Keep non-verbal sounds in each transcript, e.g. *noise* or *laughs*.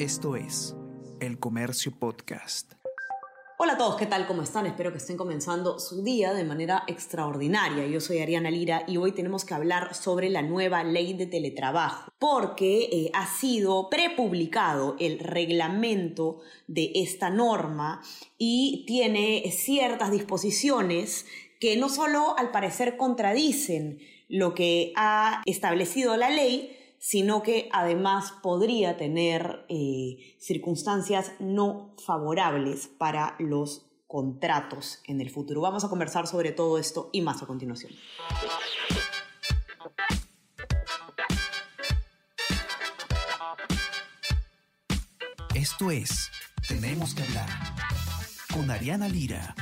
Esto es El Comercio Podcast. Hola a todos, ¿qué tal? ¿Cómo están? Espero que estén comenzando su día de manera extraordinaria. Yo soy Ariana Lira y hoy tenemos que hablar sobre la nueva ley de teletrabajo, porque eh, ha sido prepublicado el reglamento de esta norma y tiene ciertas disposiciones que no solo al parecer contradicen lo que ha establecido la ley, sino que además podría tener eh, circunstancias no favorables para los contratos en el futuro. Vamos a conversar sobre todo esto y más a continuación. Esto es Tenemos que hablar con Ariana Lira.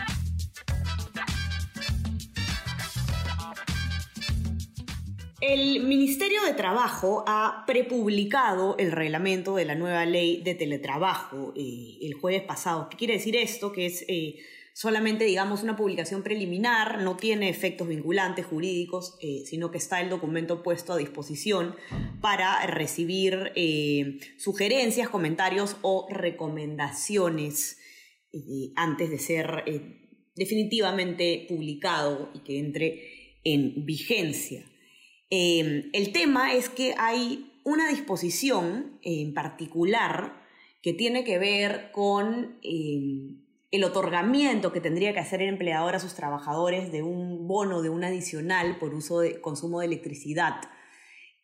El Ministerio de Trabajo ha prepublicado el reglamento de la nueva ley de teletrabajo eh, el jueves pasado. ¿Qué quiere decir esto? Que es eh, solamente, digamos, una publicación preliminar, no tiene efectos vinculantes jurídicos, eh, sino que está el documento puesto a disposición para recibir sugerencias, comentarios o recomendaciones antes de ser definitivamente publicado y que entre en vigencia. Em, el tema es que hay una disposición en particular que tiene que ver con em, el otorgamiento que tendría que hacer el empleador a sus trabajadores de un bono, de un adicional por uso de consumo de electricidad.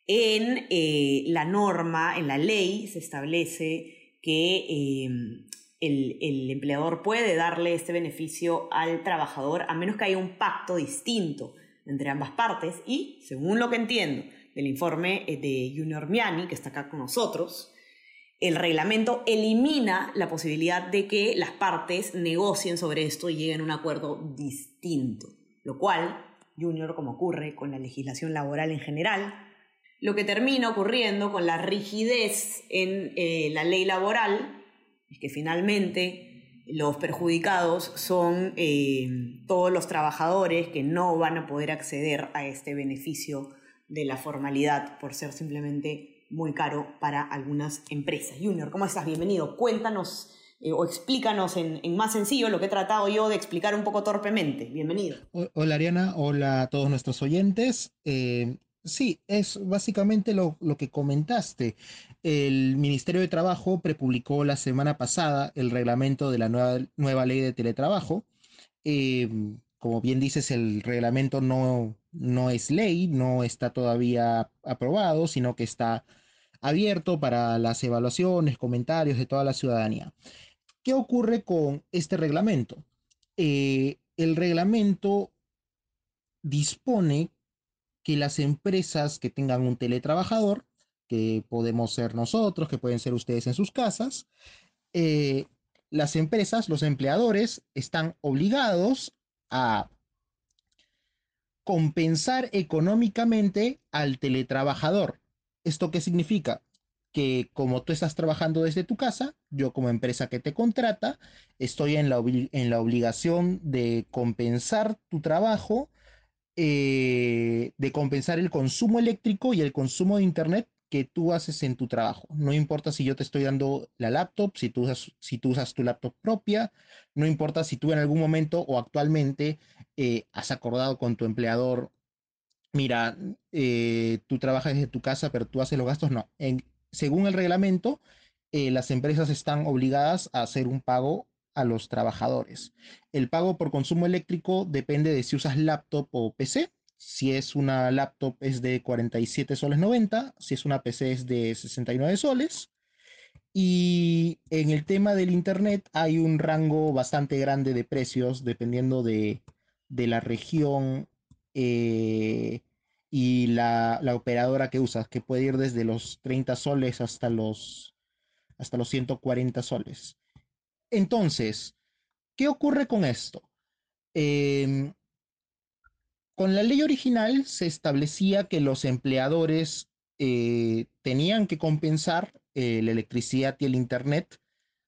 En eh, la norma, en la ley, se establece que em, el, el, empleador puede darle este beneficio al trabajador a menos que haya un pacto distinto entre ambas partes y, según lo que entiendo del informe eh, de Junior Miani, que está acá con nosotros, el reglamento elimina la posibilidad de que las partes negocien sobre esto y lleguen a un acuerdo distinto, lo cual, Junior, como ocurre con la legislación laboral en general, lo que termina ocurriendo con la rigidez en eh, la ley laboral es que finalmente los perjudicados son eh, todos los trabajadores que no van a poder acceder a este beneficio de la formalidad por ser simplemente muy caro para algunas empresas. Junior, ¿cómo estás? Bienvenido. Cuéntanos eh, o explícanos en, más sencillo lo que he tratado yo de explicar un poco torpemente. Bienvenido. Hola Ariana, hola a todos nuestros oyentes. Eh, Sí, es básicamente lo, que comentaste. El Ministerio de Trabajo prepublicó la semana pasada el reglamento de la nueva, nueva ley de teletrabajo. Em, como bien dices, el reglamento no, no es ley, no está todavía aprobado, sino que está abierto para las evaluaciones, comentarios de toda la ciudadanía. ¿Qué ocurre con este reglamento? Eh, el reglamento dispone que las empresas que tengan un teletrabajador, que podemos ser nosotros, que pueden ser ustedes en sus casas, eh, las empresas, los empleadores, están obligados a compensar económicamente al teletrabajador. ¿Esto qué significa? Que como tú estás trabajando desde tu casa, yo como empresa que te contrata, estoy en la, en la obligación de compensar tu trabajo eh, de compensar el consumo eléctrico y el consumo de Internet que tú haces en tu trabajo. No importa si yo te estoy dando la laptop, si tú usas, si tú usas tu laptop propia, no importa si tú en algún momento o actualmente eh, has acordado con tu empleador, mira, eh, tú trabajas desde tu casa, pero tú haces los gastos, no. según el reglamento, las empresas están obligadas a hacer un pago a los trabajadores. El pago por consumo eléctrico depende de si usas laptop o PC. Si es una laptop es de 47 soles 90, si es una PC es de 69 soles. Y en el tema del Internet hay un rango bastante grande de precios dependiendo de, la región eh, y la, la, operadora que usas, que puede ir desde los 30 soles hasta los, hasta los 140 soles. Entonces, ¿qué ocurre con esto? Em, con la ley original se establecía que los empleadores eh, tenían que compensar eh, la electricidad y el Internet,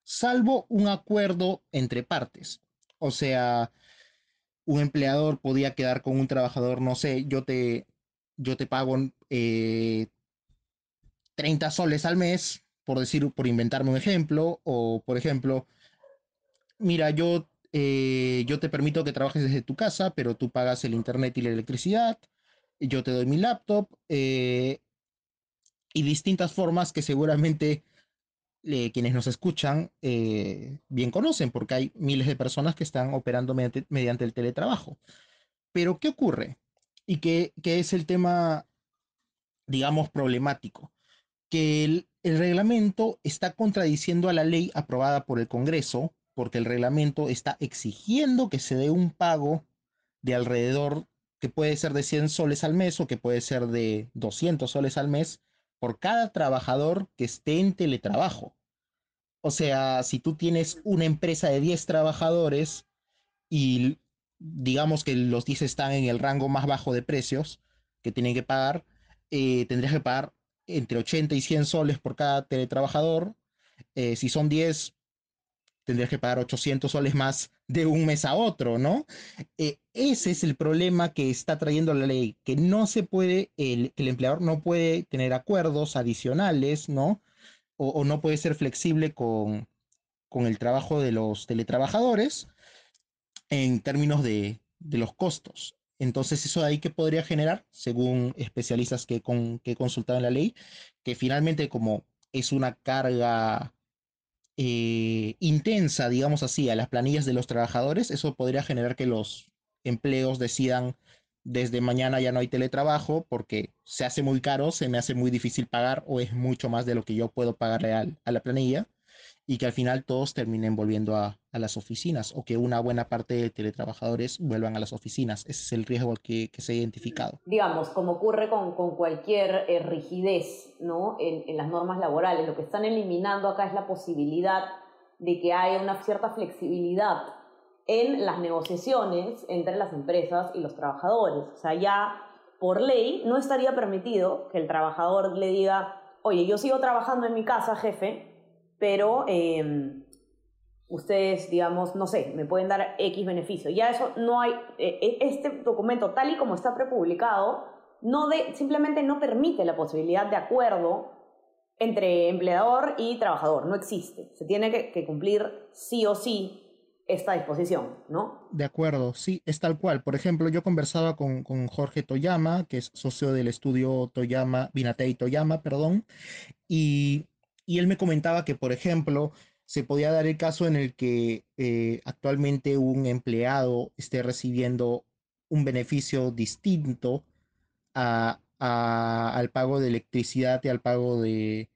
salvo un acuerdo entre partes. O sea, un empleador podía quedar con un trabajador, no sé, yo te, yo te pago 30 eh, soles al mes por decir, por inventarme un ejemplo, o por ejemplo, mira, yo, eh, yo te permito que trabajes desde tu casa, pero tú pagas el internet y la electricidad, yo te doy mi laptop, eh, y distintas formas que seguramente eh, quienes nos escuchan bien conocen, porque hay miles de personas que están operando mediante, mediante el teletrabajo. Pero, ¿qué ocurre? Y qué es el tema, digamos, problemático que el, reglamento está contradiciendo a la ley aprobada por el Congreso, porque el reglamento está exigiendo que se dé un pago de alrededor, que puede ser de 100 soles al mes o que puede ser de 200 soles al mes, por cada trabajador que esté en teletrabajo. O sea, si tú tienes una empresa de 10 trabajadores y digamos que los 10 están en el rango más bajo de precios que tienen que pagar, eh, tendrías que pagar entre 80 y 100 soles por cada teletrabajador. Eh, si son 10, tendrías que pagar 800 soles más de un mes a otro, ¿no? Eh, ese es el problema que está trayendo la ley, que no se puede, el, el empleador no puede tener acuerdos adicionales, ¿no? O, no puede ser flexible con, con, el trabajo de los teletrabajadores en términos de, de los costos. Entonces, eso de ahí que podría generar, según especialistas que, con, que consultaron la ley, que finalmente como es una carga eh, intensa, digamos así, a las planillas de los trabajadores, eso podría generar que los empleos decidan desde mañana ya no hay teletrabajo porque se hace muy caro, se me hace muy difícil pagar o es mucho más de lo que yo puedo pagarle a la planilla y que al final todos terminen volviendo a, las oficinas o que una buena parte de teletrabajadores vuelvan a las oficinas. Ese es el riesgo que, se ha identificado. Digamos, como ocurre con, cualquier eh, rigidez ¿no? En, en, las normas laborales, lo que están eliminando acá es la posibilidad de que haya una cierta flexibilidad en las negociaciones entre las empresas y los trabajadores. O sea, ya por ley no estaría permitido que el trabajador le diga, oye, yo sigo trabajando en mi casa, jefe, pero em, ustedes, digamos, no sé, me pueden dar X beneficio. Ya eso no hay, e, e, este documento tal y como está prepublicado, no de, simplemente no permite la posibilidad de acuerdo entre empleador y trabajador, no existe. Se tiene que, cumplir sí o sí esta disposición, ¿no? De acuerdo, sí, es tal cual. Por ejemplo, yo conversaba con, con Jorge Toyama, que es socio del estudio Toyama, Binatei Toyama, perdón, y y él me comentaba que, por ejemplo, se podía dar el caso en el que eh, actualmente un empleado esté recibiendo un beneficio distinto al pago de electricidad y al pago de,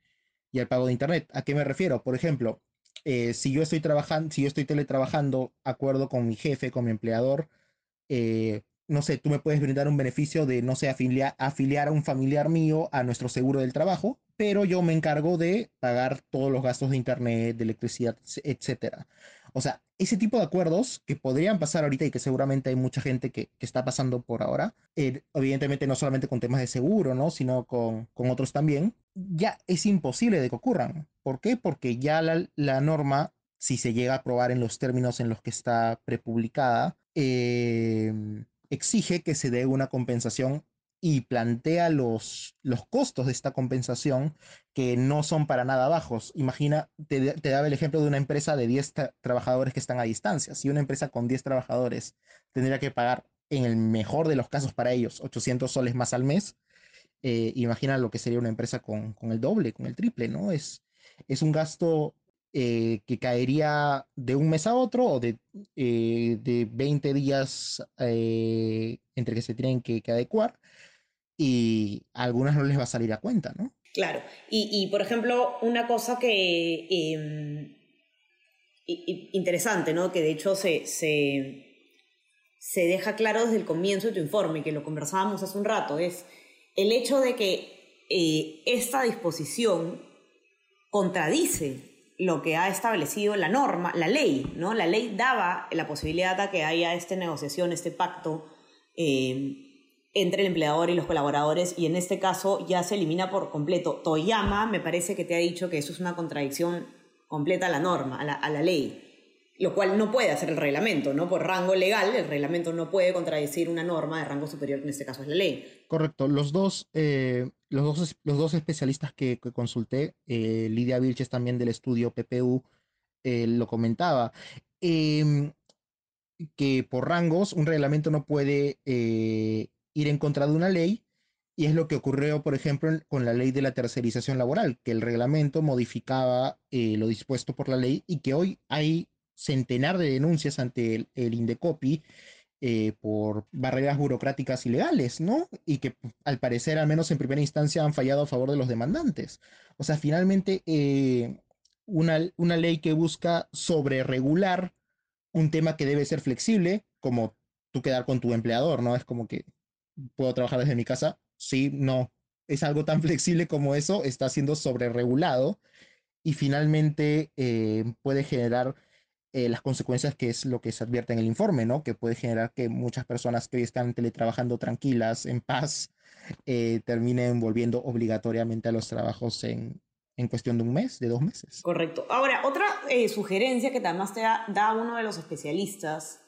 y al pago de internet. ¿A qué me refiero? Por ejemplo, eh, si yo estoy trabajando, si yo estoy teletrabajando acuerdo con mi jefe, con mi empleador, eh, no sé, tú me puedes brindar un beneficio de, no sé, afiliar, afiliar a un familiar mío a nuestro seguro del trabajo pero yo me encargo de pagar todos los gastos de internet, de electricidad, etcétera. O sea, ese tipo de acuerdos que podrían pasar ahorita y que seguramente hay mucha gente que, está pasando por ahora, eh, evidentemente no solamente con temas de seguro, ¿no? sino con, otros también, ya es imposible de que ocurran. ¿Por qué? Porque ya la, norma, si se llega a aprobar en los términos en los que está prepublicada, eh, exige que se dé una compensación y plantea los, los costos de esta compensación que no son para nada bajos. Imagina, te, te daba el ejemplo de una empresa de 10 trabajadores que están a distancia. Si una empresa con 10 trabajadores tendría que pagar, en el mejor de los casos para ellos, 800 soles más al mes, eh, imagina lo que sería una empresa con, con, el doble, con el triple, ¿no? Es, es un gasto eh, que caería de un mes a otro o de, eh, de 20 días entre que se tienen que, que adecuar y a algunas no les va a salir a cuenta, ¿no? Claro, y, por ejemplo, una cosa que em, interesante, ¿no? Que de hecho se, se, se, deja claro desde el comienzo de tu informe, que lo conversábamos hace un rato, es el hecho de que eh, esta disposición contradice lo que ha establecido la norma, la ley, ¿no? La ley daba la posibilidad de que haya esta negociación, este pacto. Eh, entre el empleador y los colaboradores y en este caso ya se elimina por completo. Toyama me parece que te ha dicho que eso es una contradicción completa a la norma, a la, ley. Lo cual no puede hacer el reglamento, ¿no? Por rango legal, el reglamento no puede contradecir una norma de rango superior, que en este caso es la ley. Correcto. Los dos, eh, los dos, los dos especialistas que, consulté, eh, Lidia Vilches también del estudio PPU, eh, lo comentaba, em, que por rangos un reglamento no puede ir en contra de una ley, y es lo que ocurrió, por ejemplo, con la ley de la tercerización laboral, que el reglamento modificaba lo dispuesto por la ley y que hoy hay centenar de denuncias ante el, Indecopi eh, por barreras burocráticas ilegales, ¿no? Y que al parecer, al menos en primera instancia, han fallado a favor de los demandantes. O sea, finalmente, eh, una, una ley que busca sobreregular un tema que debe ser flexible, como tú quedar con tu empleador, ¿no? Es como que puedo trabajar desde mi casa. Sí, no. Es algo tan *laughs* flexible como eso, está siendo sobreregulado y finalmente eh, puede generar eh, las consecuencias que es lo que se advierte en el informe, ¿no? Que puede generar que muchas personas que hoy están teletrabajando tranquilas, en paz, eh, terminen volviendo obligatoriamente a los trabajos en, en, cuestión de un mes, de dos meses. Correcto. Ahora, otra eh, sugerencia que además te da, uno de los especialistas,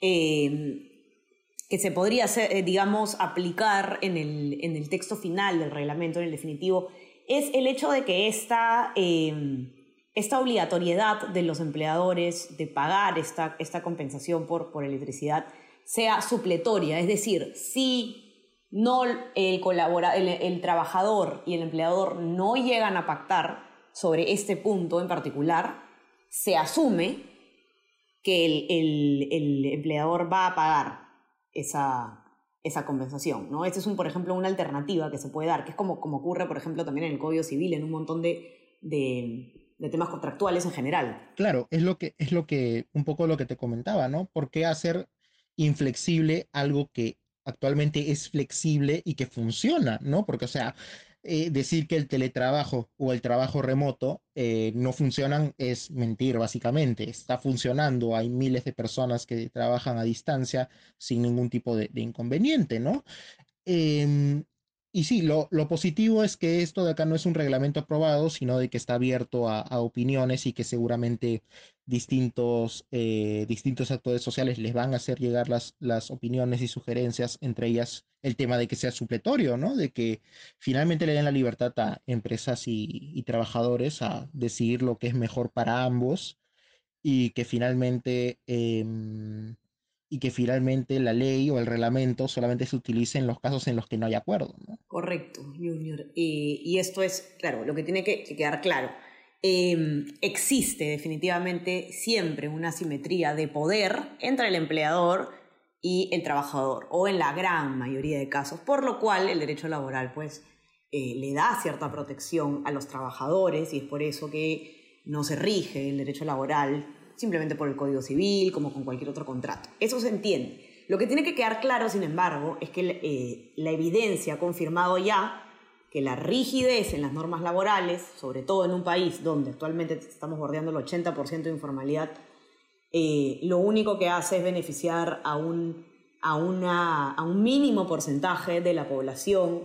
que se podría, hacer, digamos, aplicar en el, en el texto final del reglamento, en el definitivo, es el hecho de que esta esta obligatoriedad de los empleadores de pagar esta, esta compensación por, por electricidad sea supletoria, es decir, si no el, colabora, el, trabajador y el empleador no llegan a pactar sobre este punto en particular, se asume que el, empleador va a pagar esa, esa compensación. ¿no? Esta es, un, por ejemplo, una alternativa que se puede dar, que es como, como ocurre, por ejemplo, también en el Código Civil, en un montón de, de de temas contractuales en general. Claro, es lo que, es lo que, un poco lo que te comentaba, ¿no? ¿Por qué hacer inflexible algo que actualmente es flexible y que funciona, ¿no? Porque, o sea, eh, decir que el teletrabajo o el trabajo remoto eh, no funcionan es mentir, básicamente. Está funcionando, hay miles de personas que trabajan a distancia sin ningún tipo de, inconveniente, ¿no? Em, y sí, lo, positivo es que esto de acá no es un reglamento aprobado, sino de que está abierto a, opiniones y que seguramente distintos, eh, distintos actores sociales les van a hacer llegar las, las opiniones y sugerencias, entre ellas el tema de que sea supletorio, ¿no? De que finalmente le den la libertad a empresas y, trabajadores a decidir lo que es mejor para ambos y que finalmente... Em, y que finalmente la ley o el reglamento solamente se utilice en los casos en los que no hay acuerdo. Correcto, Junior. y esto es, claro, lo que tiene que, quedar claro. Em, existe definitivamente siempre una simetría de poder entre el empleador y el trabajador, o en la gran mayoría de casos, por lo cual el derecho laboral pues eh, le da cierta protección a los trabajadores y es por eso que no se rige el derecho laboral simplemente por el Código Civil, como con cualquier otro contrato. Eso se entiende. Lo que tiene que quedar claro, sin embargo, es que eh, la evidencia ha confirmado ya que la rigidez en las normas laborales, sobre todo en un país donde actualmente estamos bordeando el 80% de informalidad, eh, lo único que hace es beneficiar a un, a, una, a un mínimo porcentaje de la población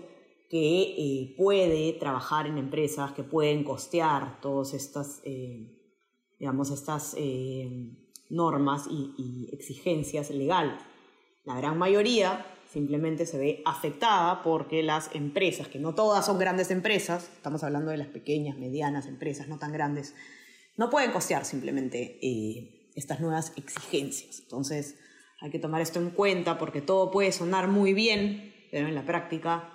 que eh, puede trabajar en empresas que pueden costear todas estas digamos, estas eh, normas y, exigencias legales. La gran mayoría simplemente se ve afectada porque las empresas, que no todas son grandes empresas, estamos hablando de las pequeñas, medianas empresas, no tan grandes, no pueden costear simplemente eh, estas nuevas exigencias. Entonces hay que tomar esto en cuenta porque todo puede sonar muy bien, pero en la práctica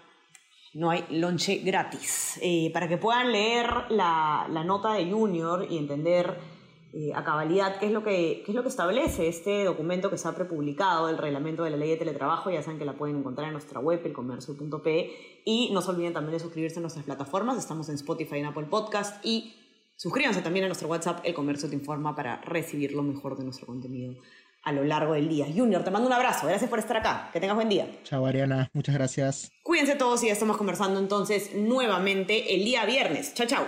no hay lonche gratis. Eh, para que puedan leer la, la, nota de Junior y entender eh, a cabalidad qué es, lo que, qué es lo que establece este documento que se ha prepublicado, el reglamento de la ley de teletrabajo, ya saben que la pueden encontrar en nuestra web, elcomercio.pe, y no se olviden también de suscribirse a nuestras plataformas, estamos en Spotify Apple Podcast, y suscríbanse también a nuestro WhatsApp, El Comercio Te Informa, para recibir lo mejor de nuestro contenido a lo largo del día. Junior, te mando un abrazo. Gracias por estar acá. Que tengas buen día. Chao, Ariana. Muchas gracias. Cuídense todos y ya estamos conversando entonces nuevamente el día viernes. Chao, chao.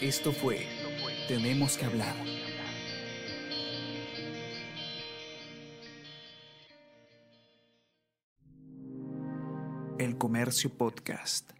Esto fue Tenemos que hablar. El Comercio Podcast.